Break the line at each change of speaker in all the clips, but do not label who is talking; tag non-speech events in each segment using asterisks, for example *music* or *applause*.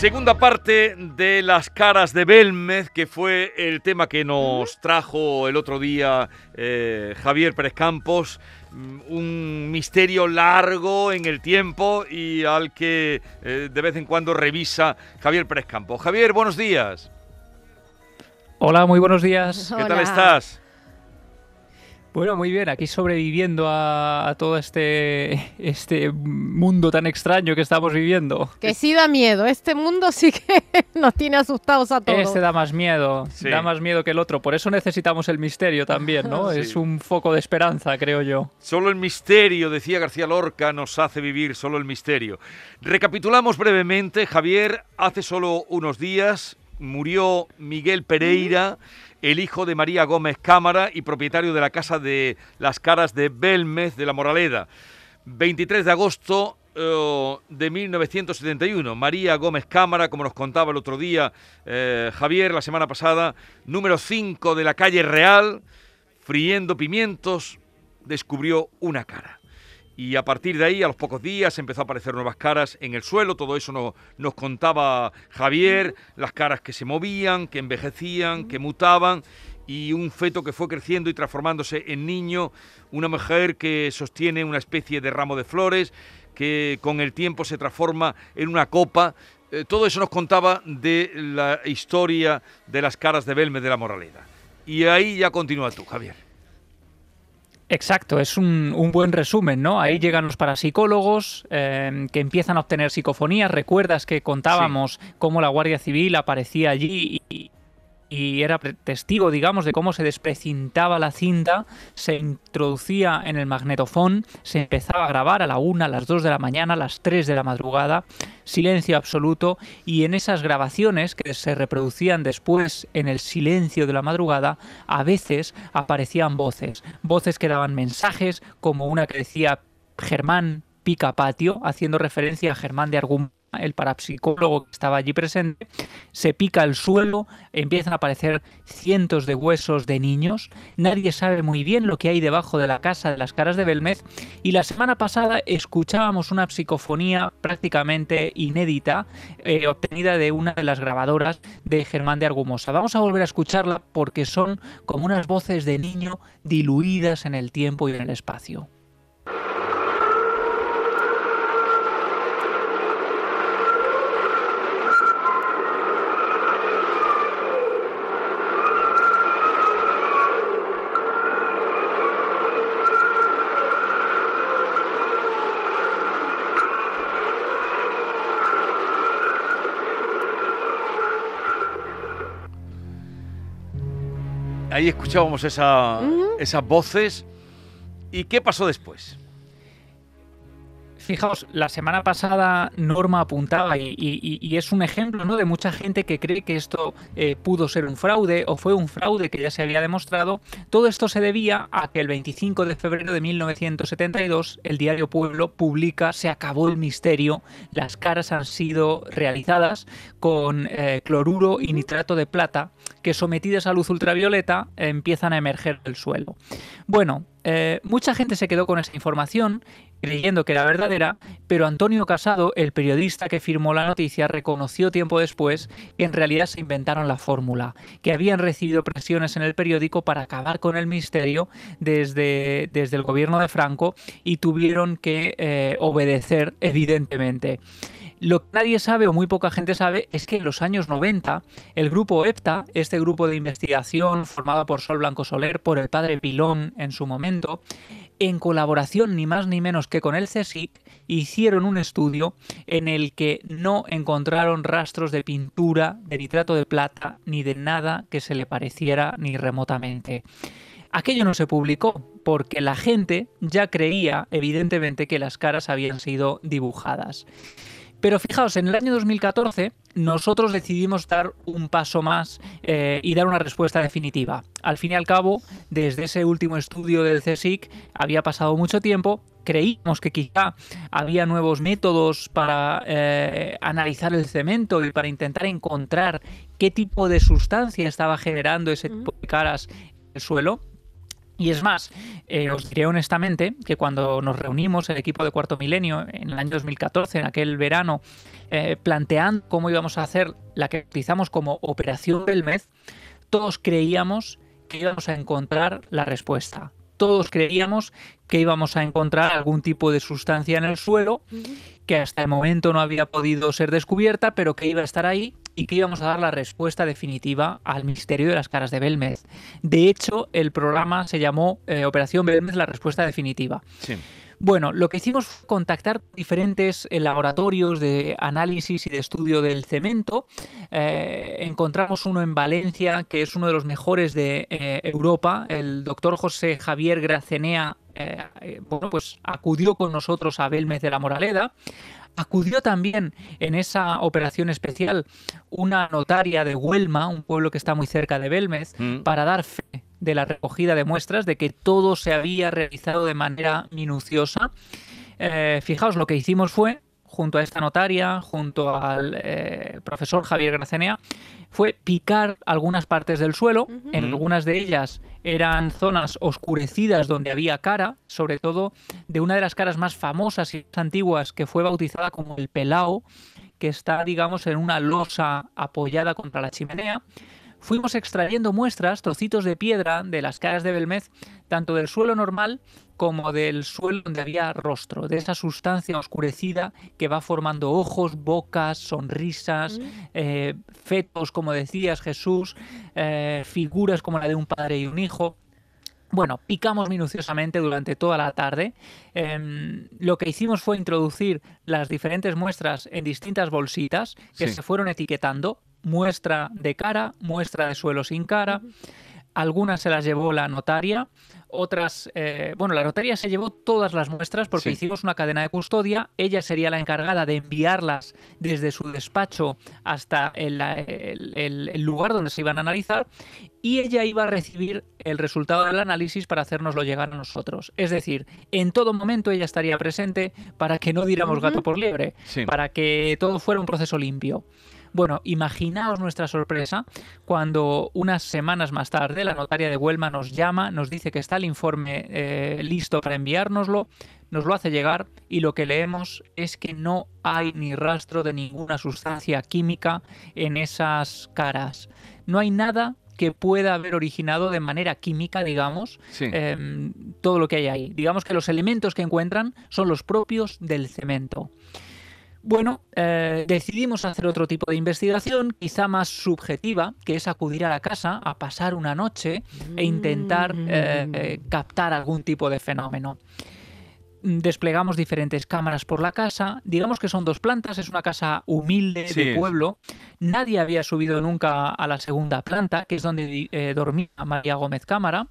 Segunda parte de las caras de Belmez, que fue el tema que nos trajo el otro día eh, Javier Pérez Campos. Mm, Un misterio largo en el tiempo y al que eh, de vez en cuando revisa Javier Pérez Campos. Javier, buenos días.
Hola, muy buenos días.
¿Qué tal
Hola.
estás?
Bueno, muy bien, aquí sobreviviendo a, a todo este, este mundo tan extraño que estamos viviendo.
Que sí da miedo. Este mundo sí que *laughs* nos tiene asustados a todos.
Este da más miedo,
Sí.
da más miedo que el otro. Por eso necesitamos el misterio también, ¿no? *laughs*
Sí.
Es un foco de esperanza, creo yo.
Solo el misterio, decía García Lorca, nos hace vivir solo el misterio. Recapitulamos brevemente, Javier, hace solo unos días murió Miguel Pereira, el hijo de María Gómez Cámara y propietario de la casa de las caras de Belmez de la Moraleda. 23 de agosto eh, de 1971. María Gómez Cámara, como nos contaba el otro día eh, Javier, la semana pasada, número 5 de la calle Real, friendo pimientos, descubrió una cara. Y a partir de ahí, a los pocos días, empezó a aparecer nuevas caras en el suelo. Todo eso no- nos contaba Javier, las caras que se movían, que envejecían, que mutaban. Y un feto que fue creciendo y transformándose en niño. Una mujer que sostiene una especie de ramo de flores, que con el tiempo se transforma en una copa. Eh, todo eso nos contaba de la historia de las caras de Belme de la Moraleda. Y ahí ya continúa tú, Javier.
Exacto, es un, un buen resumen, ¿no? Ahí llegan los parapsicólogos eh, que empiezan a obtener psicofonías. Recuerdas que contábamos cómo la Guardia Civil aparecía allí y, y era testigo, digamos, de cómo se desprecintaba la cinta, se introducía en el magnetofón, se empezaba a grabar a la una, a las 2 de la mañana, a las 3 de la madrugada, silencio absoluto, y en esas grabaciones que se reproducían después en el silencio de la madrugada, a veces aparecían voces, voces que daban mensajes, como una que decía Germán pica patio, haciendo referencia a Germán de Argum el parapsicólogo que estaba allí presente, se pica el suelo, empiezan a aparecer cientos de huesos de niños, nadie sabe muy bien lo que hay debajo de la casa de las caras de Belmez, y la semana pasada escuchábamos una psicofonía prácticamente inédita, eh, obtenida de una de las grabadoras de Germán de Argumosa. Vamos a volver a escucharla porque son como unas voces de niño diluidas en el tiempo y en el espacio.
Ahí escuchábamos esa- esas voces. ¿Y qué pasó después?
Fijaos, la semana pasada Norma apuntaba y, es un ejemplo ¿no? de mucha gente que cree que esto eh, pudo ser un fraude o fue un fraude que ya se había demostrado. Todo esto se debía a que el 25 de febrero de 1972 el diario Pueblo publica Se acabó el misterio, las caras han sido realizadas con eh, cloruro y nitrato de plata que sometidas a luz ultravioleta empiezan a emerger del suelo. Bueno, eh, mucha gente se quedó con esa información creyendo que era verdadera, pero Antonio Casado, el periodista que firmó la noticia, reconoció tiempo después que en realidad se inventaron la fórmula, que habían recibido presiones en el periódico para acabar con el misterio desde, desde el gobierno de Franco y tuvieron que eh, obedecer, evidentemente. Lo que nadie sabe o muy poca gente sabe es que en los años 90 el grupo EPTA, este grupo de investigación formado por Sol Blanco Soler, por el padre Pilón en su momento, en colaboración ni más ni menos que con el CSIC, hicieron un estudio en el que no encontraron rastros de pintura, de nitrato de plata, ni de nada que se le pareciera ni remotamente. Aquello no se publicó porque la gente ya creía, evidentemente, que las caras habían sido dibujadas. Pero fijaos, en el año 2014 nosotros decidimos dar un paso más eh, y dar una respuesta definitiva. Al fin y al cabo, desde ese último estudio del CSIC había pasado mucho tiempo, creímos que quizá había nuevos métodos para eh, analizar el cemento y para intentar encontrar qué tipo de sustancia estaba generando ese tipo de caras en el suelo. Y es más, eh, os diré honestamente que cuando nos reunimos el equipo de Cuarto Milenio en el año 2014, en aquel verano, eh, planteando cómo íbamos a hacer la que utilizamos como Operación Belmez, todos creíamos que íbamos a encontrar la respuesta. Todos creíamos que íbamos a encontrar algún tipo de sustancia en el suelo que hasta el momento no había podido ser descubierta, pero que iba a estar ahí y que íbamos a dar la respuesta definitiva al misterio de las caras de Belmez. De hecho, el programa se llamó eh, Operación Belmez, la respuesta definitiva.
Sí.
Bueno, lo que hicimos fue contactar diferentes eh, laboratorios de análisis y de estudio del cemento. Eh, encontramos uno en Valencia, que es uno de los mejores de eh, Europa. El doctor José Javier Gracenea, eh, bueno, pues acudió con nosotros a Belmez de la Moraleda. Acudió también en esa operación especial una notaria de Huelma, un pueblo que está muy cerca de Belmez,
Mm.
para dar fe de la recogida de muestras, de que todo se había realizado de manera minuciosa. Eh, fijaos, lo que hicimos fue, junto a esta notaria, junto al eh, profesor Javier Gracenea, fue picar algunas partes del suelo. En algunas de ellas eran zonas oscurecidas donde había cara, sobre todo de una de las caras más famosas y más antiguas que fue bautizada como el Pelao, que está, digamos, en una losa apoyada contra la chimenea. Fuimos extrayendo muestras, trocitos de piedra de las caras de Belmez, tanto del suelo normal como del suelo donde había rostro, de esa sustancia oscurecida que va formando ojos, bocas, sonrisas, eh, fetos, como decías Jesús, eh, figuras como la de un padre y un hijo. Bueno, picamos minuciosamente durante toda la tarde. Em, lo que hicimos fue introducir las diferentes muestras en distintas bolsitas que
Sí.
se fueron etiquetando. Muestra de cara, muestra de suelo sin cara. Algunas se las llevó la notaria, otras, eh, bueno, la notaria se llevó todas las muestras porque
Sí.
hicimos una cadena de custodia. Ella sería la encargada de enviarlas desde su despacho hasta el, el- el- el lugar donde se iban a analizar y ella iba a recibir el resultado del análisis para hacérnoslo llegar a nosotros. Es decir, en todo momento ella estaría presente para que no diéramos gato por liebre,
Sí.
para que todo fuera un proceso limpio. Bueno, imaginaos nuestra sorpresa cuando unas semanas más tarde la notaria de Huelma nos llama, nos dice que está el informe eh, listo para enviárnoslo, nos lo hace llegar y lo que leemos es que no hay ni rastro de ninguna sustancia química en esas caras. No hay nada que pueda haber originado de manera química, digamos,
Sí.
em, todo lo que hay ahí. Digamos que los elementos que encuentran son los propios del cemento. Bueno, eh, decidimos hacer otro tipo de investigación, quizá más subjetiva, que es acudir a la casa a pasar una noche e intentar eh, eh, captar algún tipo de fenómeno. Desplegamos diferentes cámaras por la casa. Digamos que son dos plantas, es una casa humilde
Sí,
de pueblo. Nadie había subido nunca a la segunda planta, que es donde eh, dormía María Gómez Cámara.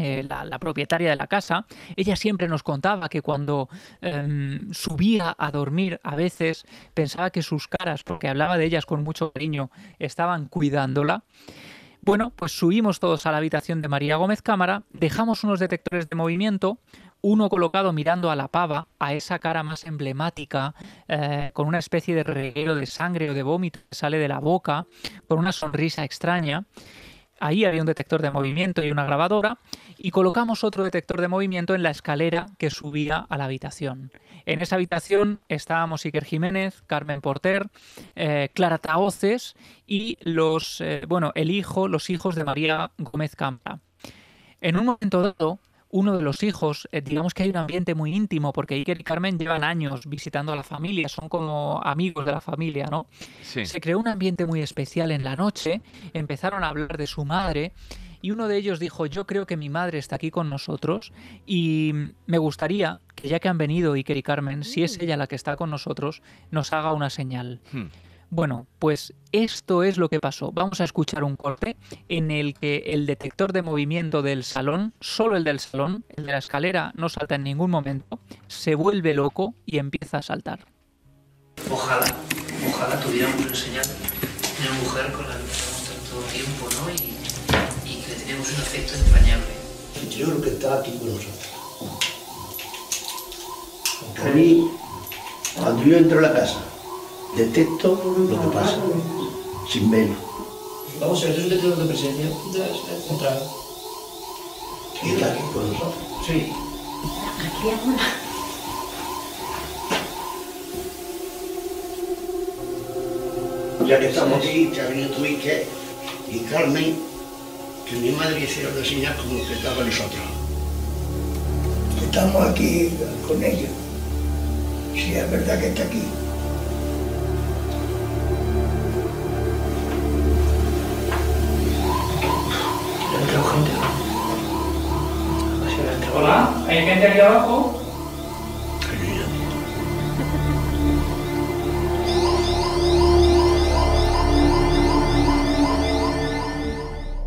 Eh, la, propietaria de la casa, ella siempre nos contaba que cuando em, subía a dormir a veces pensaba que sus caras, porque hablaba de ellas con mucho cariño, estaban cuidándola. Bueno, pues subimos todos a la habitación de María Gómez Cámara, dejamos unos detectores de movimiento, uno colocado mirando a la pava, a esa cara más emblemática, eh, con una especie de reguero de sangre o de vómito que sale de la boca, con una sonrisa extraña. Ahí había un detector de movimiento y una grabadora, y colocamos otro detector de movimiento en la escalera que subía a la habitación. En esa habitación estábamos Iker Jiménez, Carmen Porter, eh, Clara Taoces y los, eh, bueno, el hijo, los hijos de María Gómez Campa. En un momento dado, uno de los hijos, eh, digamos que hay un ambiente muy íntimo, porque Iker y Carmen llevan años visitando a la familia, son como amigos de la familia, ¿no?
Sí.
Se creó un ambiente muy especial en la noche, empezaron a hablar de su madre y uno de ellos dijo, yo creo que mi madre está aquí con nosotros y me gustaría que ya que han venido Iker y Carmen, si es ella la que está con nosotros, nos haga una señal.
Hmm.
Bueno, pues esto es lo que pasó. Vamos a escuchar un corte en el que el detector de movimiento del salón, solo el del salón, el de la escalera, no salta en ningún momento, se vuelve loco y empieza a saltar.
Ojalá, ojalá tuviéramos enseñado una mujer con la que tanto tiempo, ¿no? Y, y que tenemos un afecto entrañable.
El Señor que está aquí con nosotros. Porque a mí, cuando yo entro a la casa, detecto lo que pasa, sin verlo.
Vamos a ver, es un decreto de presencia. Entrada.
Y está aquí con nosotros.
Sí.
Ya que estamos aquí, que ha venido tu hija y Carmen, que mi madre hicieron una señal como que estaba con nosotros. Estamos aquí con ellos. Sí, es verdad que está aquí.
Entrado gente.
Hola, ¿hay gente aquí abajo?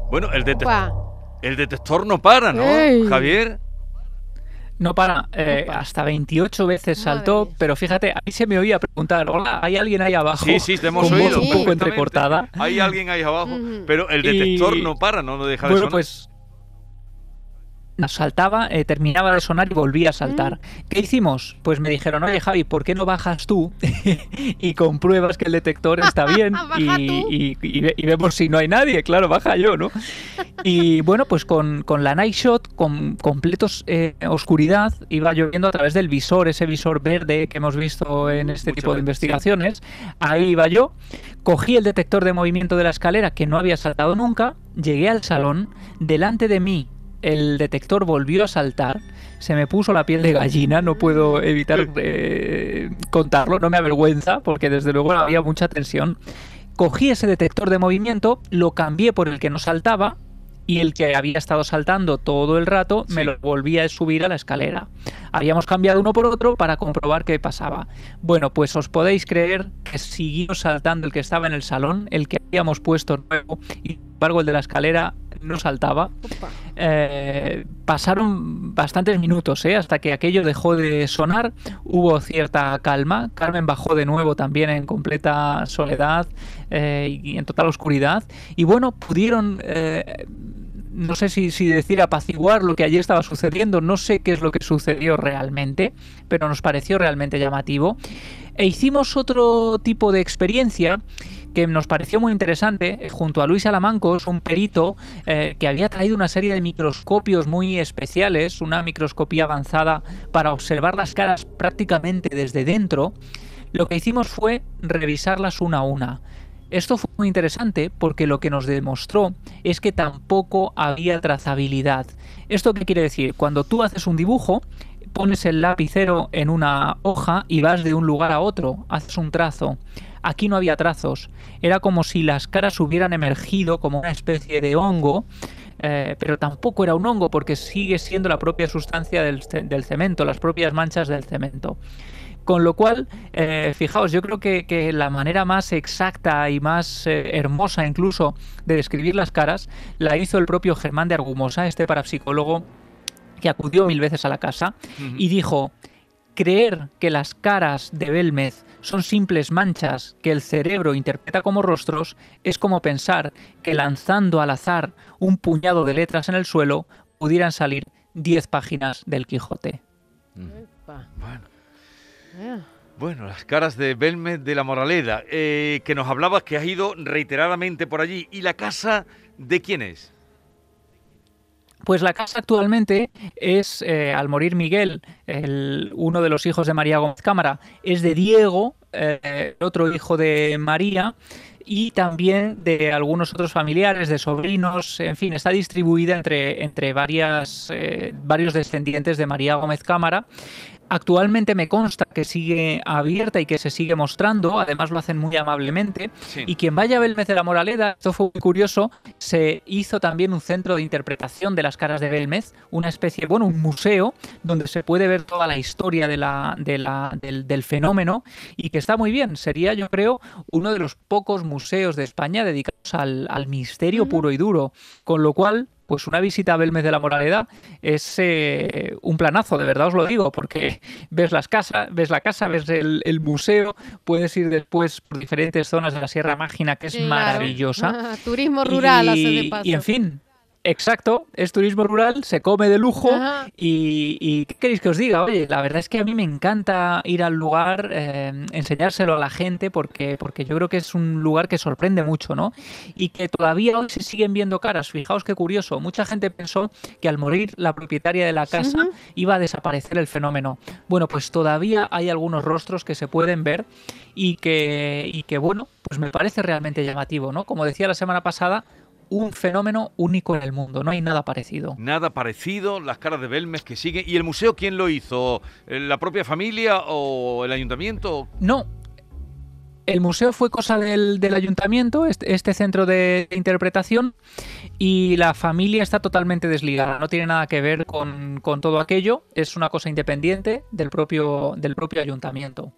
Bueno, el, detec-
Guau.
el detector no para, ¿no,
Ey.
Javier?
No para, eh, hasta 28 veces saltó,
Madre.
pero fíjate, a mí se me oía preguntar, hola, ¿hay alguien ahí abajo?
Sí, sí, te hemos
Con voz
oído.
un poco entrecortada.
Hay alguien ahí abajo, pero el detector
Y-
no para, no, no deja de
Bueno,
sonar.
pues saltaba, eh, terminaba de sonar y volvía a saltar. ¿Qué hicimos? Pues me dijeron, oye Javi, ¿por qué no bajas tú *laughs* y compruebas que el detector está bien *laughs* y,
tú.
y- y ve- y vemos si no hay nadie? Claro, baja yo, ¿no? *laughs* Y bueno, pues con, con la Night Shot, con completos eh, oscuridad, iba lloviendo a través del visor, ese visor verde que hemos visto en este
Muchas
tipo de investigaciones. Ahí iba yo, cogí el detector de movimiento de la escalera que no había saltado nunca, llegué al salón, delante de mí el detector volvió a saltar, se me puso la piel de gallina, no puedo evitar *laughs* eh, contarlo, no me avergüenza porque desde luego había mucha tensión. Cogí ese detector de movimiento, lo cambié por el que no saltaba y el que había estado saltando todo el rato me lo volví a subir a la escalera. Habíamos cambiado uno por otro para comprobar qué pasaba. Bueno, pues os podéis creer que siguió saltando el que estaba en el salón, el que habíamos puesto nuevo, y sin embargo el de la escalera no saltaba. Eh, pasaron bastantes minutos ¿eh? hasta que aquello dejó de sonar, hubo cierta calma, Carmen bajó de nuevo también en completa soledad eh, y en total oscuridad y bueno, pudieron... eh, no sé si, si decir apaciguar lo que allí estaba sucediendo, no sé qué es lo que sucedió realmente, pero nos pareció realmente llamativo. E hicimos otro tipo de experiencia que nos pareció muy interesante, eh, junto a Luis Alamancos, un perito eh, que había traído una serie de microscopios muy especiales, una microscopía avanzada para observar las caras prácticamente desde dentro. Lo que hicimos fue revisarlas una a una. Esto fue muy interesante porque lo que nos demostró es que tampoco había trazabilidad. ¿Esto qué quiere decir? Cuando tú haces un dibujo, pones el lapicero en una hoja y vas de un lugar a otro, haces un trazo. Aquí no había trazos, era como si las caras hubieran emergido como una especie de hongo, eh, pero tampoco era un hongo porque sigue siendo la propia sustancia del, ce- del cemento, las propias manchas del cemento. Con lo cual, eh, fijaos, yo creo que, que la manera más exacta y más eh, hermosa incluso de describir las caras la hizo el propio Germán de Argumosa, este parapsicólogo que acudió mil veces a la casa y dijo, creer que las caras de Belmez son simples manchas que el cerebro interpreta como rostros es como pensar que lanzando al azar un puñado de letras en el suelo pudieran salir 10 páginas del Quijote.
Bueno, las caras de Belmez de la Moraleda, eh, que nos hablabas que has ido reiteradamente por allí. ¿Y la casa de quién es?
Pues la casa actualmente es, eh, al morir Miguel, el- uno de los hijos de María Gómez Cámara, es de Diego, eh, otro hijo de María, y también de algunos otros familiares, de sobrinos, en fin, está distribuida entre, entre varias, eh, varios descendientes de María Gómez Cámara. Actualmente me consta que sigue abierta y que se sigue mostrando, además lo hacen muy amablemente.
Sí.
Y quien vaya a Belmez de la Moraleda, esto fue muy curioso, se hizo también un centro de interpretación de las caras de Belmez, una especie, bueno, un museo donde se puede ver toda la historia de la, de la- del, del fenómeno y que está muy bien. Sería, yo creo, uno de los pocos museos de España dedicados al, al misterio puro y duro. Con lo cual, pues una visita a Belmez de la Moraleda es eh, un planazo, de verdad os lo digo, porque ves las casas, ves la casa, ves el, el museo, puedes ir después por diferentes zonas de la Sierra Mágina, que es
Claro.
maravillosa. *laughs*
Turismo rural, hace de paso.
y en fin, exacto, es turismo rural, se come de lujo y, y ¿qué queréis que os diga? Oye, la verdad es que a mí me encanta ir al lugar, eh, enseñárselo a la gente porque, porque yo creo que es un lugar que sorprende mucho, ¿no? Y que todavía hoy se siguen viendo caras. Fijaos qué curioso, mucha gente pensó que al morir la propietaria de la casa iba a desaparecer el fenómeno. Bueno, pues todavía hay algunos rostros que se pueden ver y que, y que bueno, pues me parece realmente llamativo, ¿no? Como decía la semana pasada, un fenómeno único en el mundo, no hay nada parecido.
Nada parecido, las caras de Belmes que siguen. ¿Y el museo quién lo hizo? ¿Eh, ¿La propia familia o el ayuntamiento?
No. El museo fue cosa del, del ayuntamiento, este, este centro de interpretación, y la familia está totalmente desligada. No tiene nada que ver con, con todo aquello. Es una cosa independiente del propio, del propio ayuntamiento.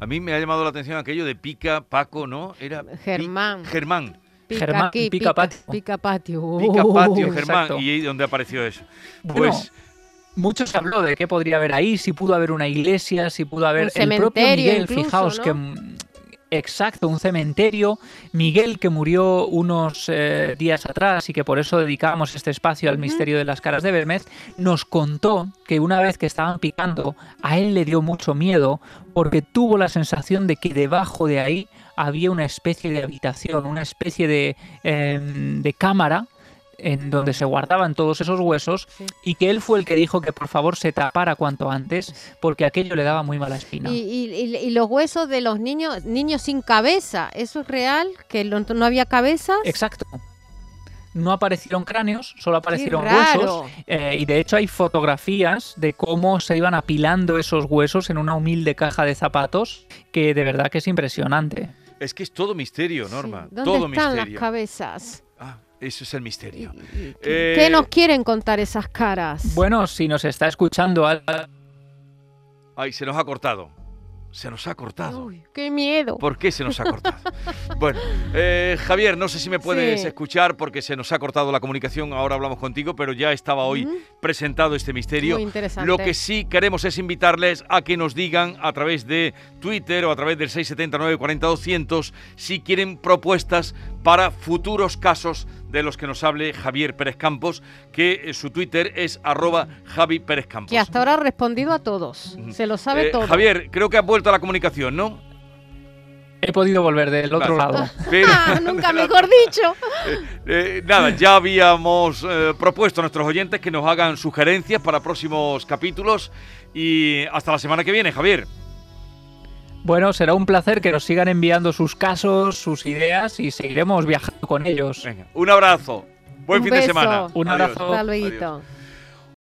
A mí me ha llamado la atención aquello de Pica, Paco, ¿no? Era Pi-
Germán.
Germán.
Pica
Germán,
aquí,
pica patio.
Pica patio.
Pica Patio,
Uh,
Germán.
exacto.
¿Y dónde apareció eso?
Bueno,
Pues
Mucho se habló de qué podría haber ahí, si pudo haber una iglesia, si pudo haber
Un
el propio Miguel,
incluso,
fijaos
¿no?
que exacto, un cementerio, Miguel que murió unos eh, días atrás y que por eso dedicamos este espacio al misterio de las caras de Bermez, nos contó que una vez que estaban picando, a él le dio mucho miedo porque tuvo la sensación de que debajo de ahí había una especie de habitación, una especie de, em, de cámara en donde se guardaban todos esos huesos
Sí.
y que él fue el que dijo que por favor se tapara cuanto antes porque aquello le daba muy mala espina.
Y, y- y- y los huesos de los niños, niños sin cabeza, ¿eso es real? ¿Que lo- no había cabezas?
Exacto. No aparecieron cráneos, solo aparecieron huesos. eh, y de hecho hay fotografías de cómo se iban apilando esos huesos en una humilde caja de zapatos, que de verdad que es impresionante.
es que es todo misterio,
Sí.
Norma.
¿Dónde
todo
están
misterio.
las cabezas?
Ah, eso es el misterio.
¿Y- y-
Eh,
¿Qué nos quieren contar esas caras?
Bueno, si nos está escuchando al-
Ay, se nos ha cortado. Se nos ha cortado.
Uy, qué miedo.
¿Por qué se nos ha cortado? bueno, eh, Javier, no sé si me puedes
Sí.
escuchar porque se nos ha cortado la comunicación. Ahora hablamos contigo, pero ya estaba hoy presentado este misterio.
Muy interesante.
Lo que sí queremos es invitarles a que nos digan a través de Twitter o a través del 679 40 200 si quieren propuestas para futuros casos de los que nos hable Javier Pérez Campos, que eh, su Twitter es arroba Javi Pérez Campos.
Que hasta ahora ha respondido a todos. Se lo sabe
Eh,
todo.
Javier, creo que ha vuelto a la comunicación, ¿no?
He podido volver del otro
Vale.
lado. *laughs*
Pero-
Ah, nunca mejor dicho. *laughs*
Eh, nada, ya habíamos eh, propuesto a nuestros oyentes que nos hagan sugerencias para próximos capítulos y hasta la semana que viene, Javier.
Bueno, será un placer que nos sigan enviando sus casos, sus ideas y seguiremos viajando con ellos.
Venga, un abrazo. Buen
Un
fin de semana.
Un
Adiós.
abrazo.
Hasta
Adiós.